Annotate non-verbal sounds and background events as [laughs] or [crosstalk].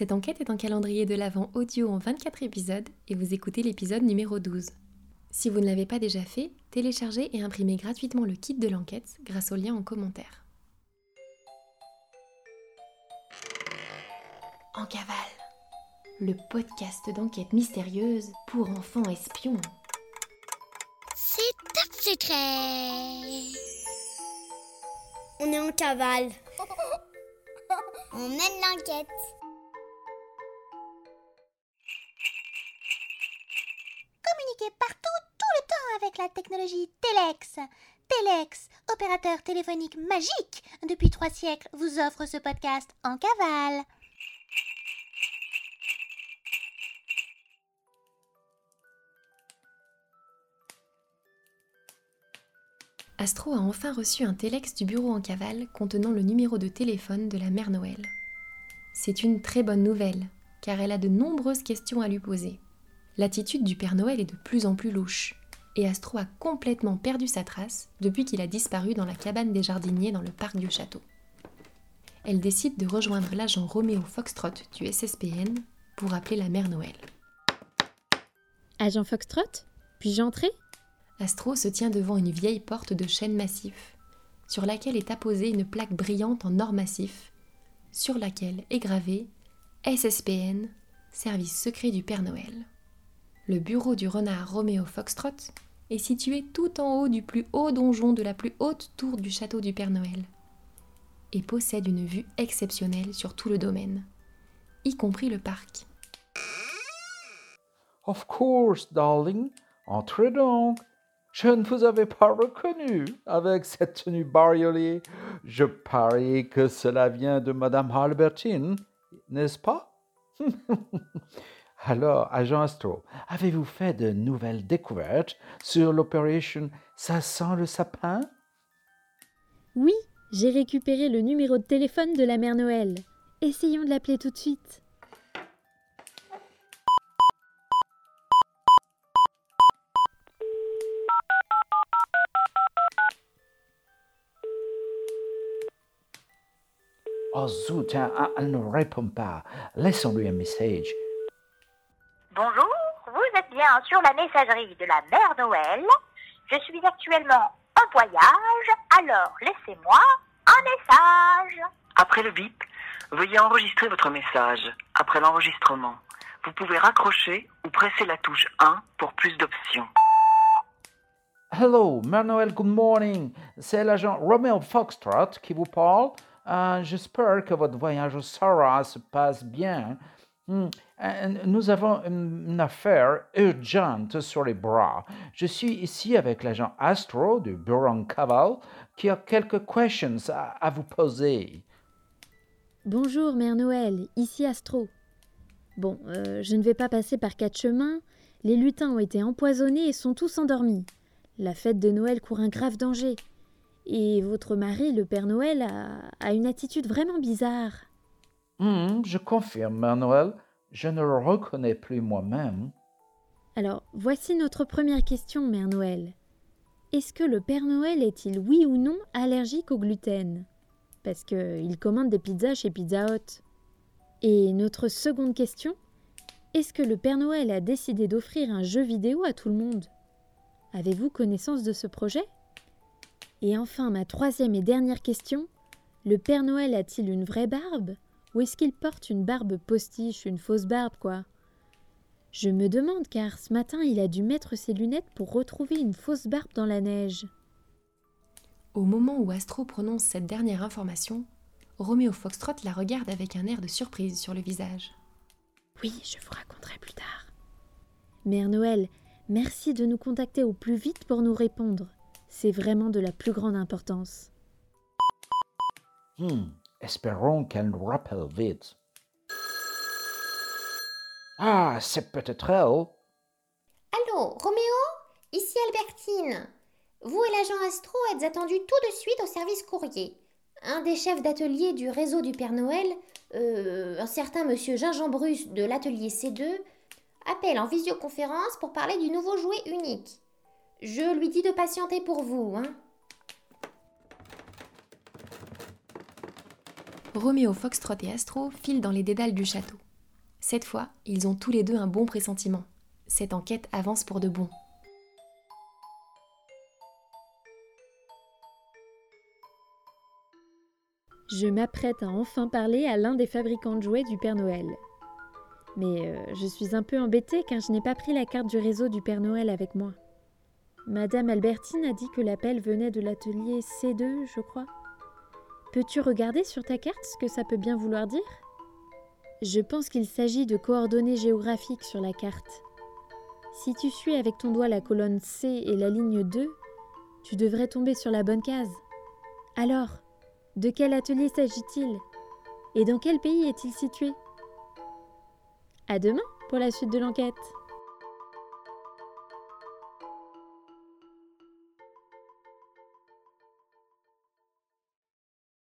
Cette enquête est un calendrier de l'Avent audio en 24 épisodes et vous écoutez l'épisode numéro 12. Si vous ne l'avez pas déjà fait, téléchargez et imprimez gratuitement le kit de l'enquête grâce au lien en commentaire. En cavale, le podcast d'enquête mystérieuse pour enfants espions. C'est top secret. On est en cavale. [laughs] On mène l'enquête. Communiquer partout, tout le temps avec la technologie Telex. Telex, opérateur téléphonique magique, depuis trois siècles, vous offre ce podcast en cavale. Astro a enfin reçu un téléx du bureau en cavale contenant le numéro de téléphone de la mère Noël. C'est une très bonne nouvelle, car elle a de nombreuses questions à lui poser. L'attitude du Père Noël est de plus en plus louche, et Astro a complètement perdu sa trace depuis qu'il a disparu dans la cabane des jardiniers dans le parc du château. Elle décide de rejoindre l'agent Roméo Foxtrot du SSPN pour appeler la mère Noël. Agent Foxtrot Puis-je entrer? Astro se tient devant une vieille porte de chêne massif, sur laquelle est apposée une plaque brillante en or massif, sur laquelle est gravé SSPN, Service secret du Père Noël. Le bureau du renard Roméo Foxtrot est situé tout en haut du plus haut donjon de la plus haute tour du château du Père Noël et possède une vue exceptionnelle sur tout le domaine, y compris le parc. Of course, darling. Entrez donc. Je ne vous avais pas reconnu avec cette tenue bariolée. Je parie que cela vient de Madame Albertine, n'est-ce pas? [laughs] Alors, agent Astro, avez-vous fait de nouvelles découvertes sur l'opération Ça sent le sapin? Oui, j'ai récupéré le numéro de téléphone de la mère Noël. Essayons de l'appeler tout de suite. Oh zut, hein, ah, elle ne répond pas. Laissons-lui un message. Bien sur la messagerie de la mère Noël. Je suis actuellement en voyage, alors laissez-moi un message. Après le bip, veuillez enregistrer votre message. Après l'enregistrement, vous pouvez raccrocher ou presser la touche 1 pour plus d'options. Hello, Mère Noël, good morning. C'est l'agent Romeo Foxtrot qui vous parle. Euh, J'espère que votre voyage au Sahara se passe bien. Hmm, euh, Nous avons une affaire urgente sur les bras. Je suis ici avec l'agent Astro du bureau en cavale qui a quelques questions à, vous poser. Bonjour, mère Noël, ici Astro. Bon, euh, je ne vais pas passer par quatre chemins. Les lutins ont été empoisonnés et sont tous endormis. La fête de Noël court un grave danger. Et votre mari, le Père Noël, a une attitude vraiment bizarre. Hmm, je confirme, Noël. Je ne le reconnais plus moi-même. Alors, voici notre première question, Mère Noël. Est-ce que le Père Noël est-il oui ou non allergique au gluten? Parce qu'il commande des pizzas chez Pizza Hut. Et notre seconde question Est-ce que le Père Noël a décidé d'offrir un jeu vidéo à tout le monde? Avez-vous connaissance de ce projet? Et enfin, ma troisième et dernière question Le Père Noël a-t-il une vraie barbe? Ou est-ce qu'il porte une barbe postiche, une fausse barbe, quoi? Je me demande car ce matin il a dû mettre ses lunettes pour retrouver une fausse barbe dans la neige. Au moment où Astro prononce cette dernière information, Roméo Foxtrot la regarde avec un air de surprise sur le visage. Oui, je vous raconterai plus tard. Mère Noël, merci de nous contacter au plus vite pour nous répondre. C'est vraiment de la plus grande importance. Hmm, espérons qu'elle nous rappelle vite. Ah, c'est peut-être elle. Allô, Roméo? Ici Albertine. Vous et l'agent Astro êtes attendus tout de suite au service courrier. Un des chefs d'atelier du réseau du Père Noël, euh, un certain monsieur Gingembrus de l'atelier C2, appelle en visioconférence pour parler du nouveau jouet unique. Je lui dis de patienter pour vous, hein. Roméo Foxtrot et Astro filent dans les dédales du château. Cette fois, ils ont tous les deux un bon pressentiment. Cette enquête avance pour de bon. Je m'apprête à enfin parler à l'un des fabricants de jouets du Père Noël. Mais euh, je suis un peu embêtée car je n'ai pas pris la carte du réseau du Père Noël avec moi. Madame Albertine a dit que l'appel venait de l'atelier C2, je crois. Peux-tu regarder sur ta carte ce que ça peut bien vouloir dire? Je pense qu'il s'agit de coordonnées géographiques sur la carte. Si tu suis avec ton doigt la colonne C et la ligne 2, tu devrais tomber sur la bonne case. Alors, de quel atelier s'agit-il? Et dans quel pays est-il situé? À demain pour la suite de l'enquête.